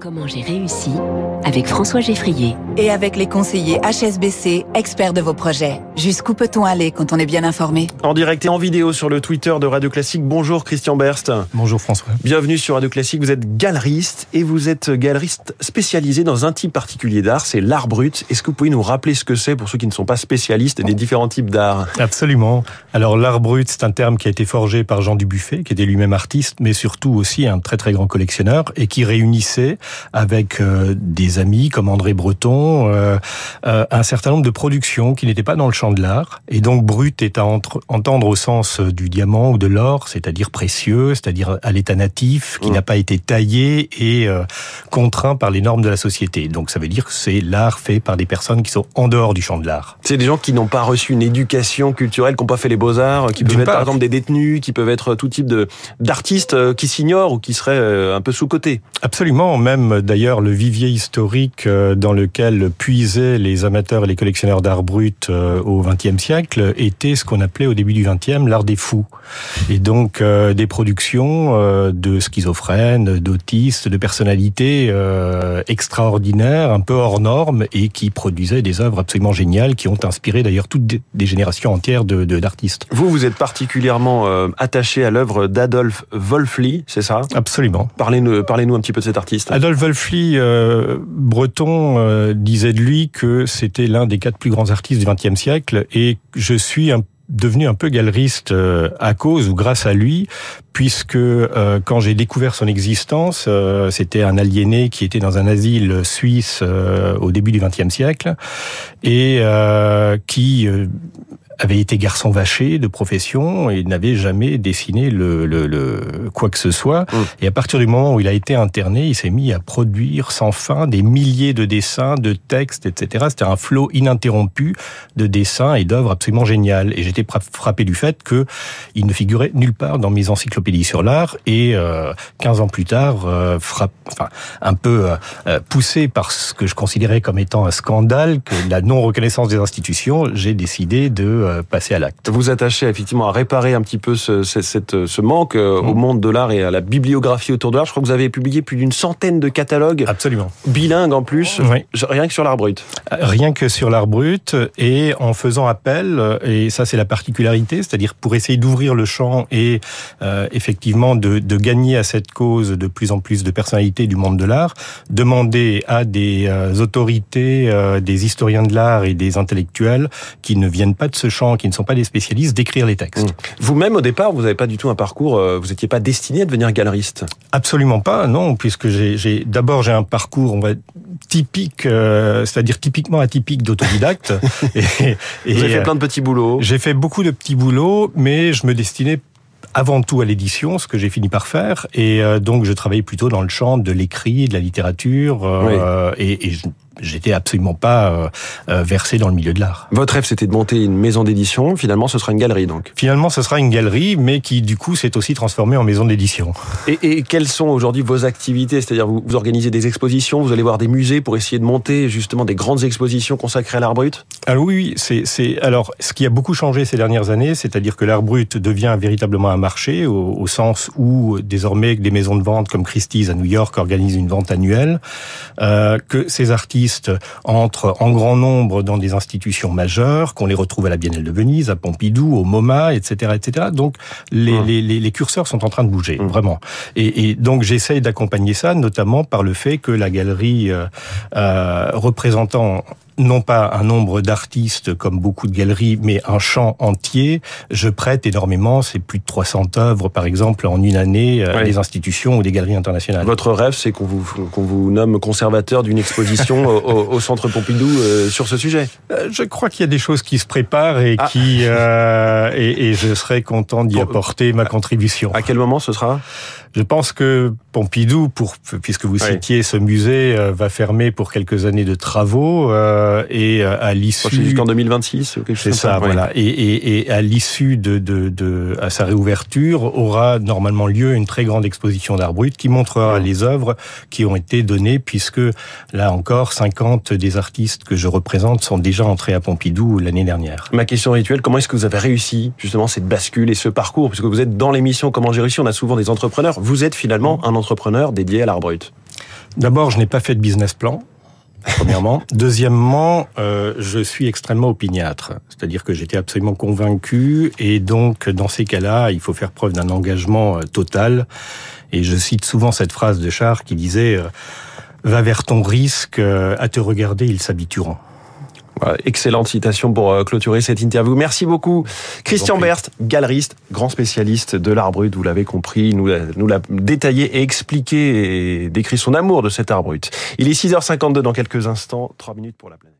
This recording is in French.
Comment j'ai réussi avec François Geffrier. Et avec les conseillers HSBC, experts de vos projets. Jusqu'où peut-on aller quand on est bien informé? En direct et en vidéo sur le Twitter de Radio Classique. Bonjour Christian Berst. Bonjour François. Bienvenue sur Radio Classique. Vous êtes galeriste et vous êtes galeriste spécialisé dans un type particulier d'art, c'est l'art brut. Est-ce que vous pouvez nous rappeler ce que c'est pour ceux qui ne sont pas spécialistes des différents types d'art? Absolument. Alors l'art brut, c'est un terme qui a été forgé par Jean Dubuffet, qui était lui-même artiste, mais surtout aussi un très très grand collectionneur et qui réunissait avec euh, des amis comme André Breton euh, euh, un certain nombre de productions qui n'étaient pas dans le champ de l'art. Et donc brut est à entendre au sens du diamant ou de l'or, c'est-à-dire précieux, c'est-à-dire à l'état natif, qui mmh. n'a pas été taillé et contraint par les normes de la société. Donc ça veut dire que c'est l'art fait par des personnes qui sont en dehors du champ de l'art. C'est des gens qui n'ont pas reçu une éducation culturelle, qui n'ont pas fait les beaux-arts, qui peuvent être par exemple des détenus, qui peuvent être tout type de d'artistes qui s'ignorent ou qui seraient un peu sous-cotés. Absolument, même d'ailleurs le vivier historique euh, dans lequel puisaient les amateurs et les collectionneurs d'art brut euh, au XXe siècle était ce qu'on appelait au début du XXe l'art des fous. Et donc euh, des productions de schizophrènes, d'autistes, de personnalités extraordinaires, un peu hors normes et qui produisaient des œuvres absolument géniales qui ont inspiré d'ailleurs toutes des générations entières de d'artistes. Vous, vous êtes particulièrement attaché à l'œuvre d'Adolf Wolfli, c'est ça? Absolument. Parlez-nous parlez un petit peu de cet artiste. Adolf Wolfli, euh, breton, euh, disait de lui que c'était l'un des quatre plus grands artistes du XXe siècle et je suis devenu un peu galeriste euh, à cause ou grâce à lui, puisque quand j'ai découvert son existence, c'était un aliéné qui était dans un asile suisse au début du XXe siècle et qui avait été garçon vaché de profession et n'avait jamais dessiné le, le, le, quoi que ce soit. Mmh. Et à partir du moment où il a été interné, il s'est mis à produire sans fin des milliers de dessins, de textes, etc. C'était un flot ininterrompu de dessins et d'œuvres absolument géniales. Et j'étais frappé du fait que il ne figurait nulle part dans mes encyclopédies sur l'art. Et euh, 15 ans plus tard, euh, frappe, enfin, un peu euh, euh, poussé par ce que je considérais comme étant un scandale, que la non reconnaissance des institutions, j'ai décidé de euh, passer à l'acte. Vous attachez effectivement à réparer un petit peu ce, ce manque euh, au mm. monde de l'art et à la bibliographie autour de l'art. Je crois que vous avez publié plus d'une centaine de catalogues. Absolument. Bilingues en plus. Rien que sur l'art brut. Euh, rien que sur l'art brut et en faisant appel, et ça c'est la particularité, c'est-à-dire pour essayer d'ouvrir le champ et effectivement de, de, gagner à cette cause de plus en plus de personnalités du monde de l'art, demander à des autorités, des historiens de l'art et des intellectuels qui ne viennent pas de ce qui ne sont pas des spécialistes d'écrire les textes. Mmh. Vous-même, au départ, vous n'avez pas du tout un parcours, euh, vous n'étiez pas destiné à devenir galeriste Absolument pas, non, puisque j'ai d'abord j'ai un parcours, on va typique, euh, c'est-à-dire typiquement atypique d'autodidacte. et, vous avez fait plein de petits boulots. J'ai fait beaucoup de petits boulots, mais je me destinais avant tout à l'édition, ce que j'ai fini par faire, et euh, donc je travaillais plutôt dans le champ de l'écrit, de la littérature, et, et je j'étais absolument pas euh, euh, versé dans le milieu de l'art. Votre rêve, c'était de monter une maison d'édition. Finalement, ce sera une galerie, donc. Finalement, ce sera une galerie, mais qui, du coup, s'est aussi transformée en maison d'édition. Et, et, quelles sont aujourd'hui vos activités? C'est-à-dire, vous, vous, organisez des expositions, vous allez voir des musées pour essayer de monter justement des grandes expositions consacrées à l'art brut? Alors oui, c'est, c'est alors ce qui a beaucoup changé ces dernières années, c'est-à-dire que l'art brut devient véritablement un marché au, au, sens où désormais des maisons de vente comme Christie's à New York organisent une vente annuelle, euh, que ces artistes entrent en grand nombre dans des institutions majeures, qu'on les retrouve à la Biennale de Venise, à Pompidou, au MoMA, etc., etc. Donc les, mmh. les, les, curseurs sont en train de bouger, mmh. vraiment. Et, et donc j'essaye d'accompagner ça, notamment par le fait que la galerie euh, euh représentant non pas un nombre d'artistes comme beaucoup de galeries, mais un champ entier. Je prête énormément, c'est plus de 300 œuvres par exemple en une année à des institutions ou des galeries internationales. Votre rêve, c'est qu'on vous, qu'on vous nomme conservateur d'une exposition au, Centre Pompidou euh, sur ce sujet? Euh, Je crois qu'il y a des choses qui se préparent et ah. qui euh, et, et, je serai content d'y apporter ma contribution. À quel moment ce sera? Je pense que Pompidou, pour, puisque vous citiez ce musée, euh, va fermer pour quelques années de travaux euh, et euh, à l'issue jusqu'en 2026 C'est ça, voilà. Et, et, et à l'issue de, de, de, à sa réouverture, aura normalement lieu une très grande exposition d'art brut qui montrera les œuvres qui ont été données, puisque là encore, 50 des artistes que je représente sont déjà entrés à Pompidou l'année dernière. Ma question rituelle, comment est-ce que vous avez réussi justement cette bascule et ce parcours, puisque vous êtes dans l'émission Comment j'ai réussi, on a souvent des entrepreneurs vous êtes finalement un entrepreneur dédié à l'art brut. D'abord, je n'ai pas fait de business plan. Premièrement. Deuxièmement, euh, je suis extrêmement opiniâtre. C'est-à-dire que j'étais absolument convaincu et donc dans ces cas-là, il faut faire preuve d'un engagement euh, total. Et je cite souvent cette phrase de Char qui disait euh, Va vers ton risque, à te regarder, ils s'habitueront. Excellente citation pour clôturer cette interview. Merci beaucoup. Christian Berst, galeriste, grand spécialiste de l'art brut, vous l'avez compris, nous, nous l'a détaillé et expliqué et décrit son amour de cet art brut. Il est 6h52 dans quelques instants, 3 minutes pour la planète.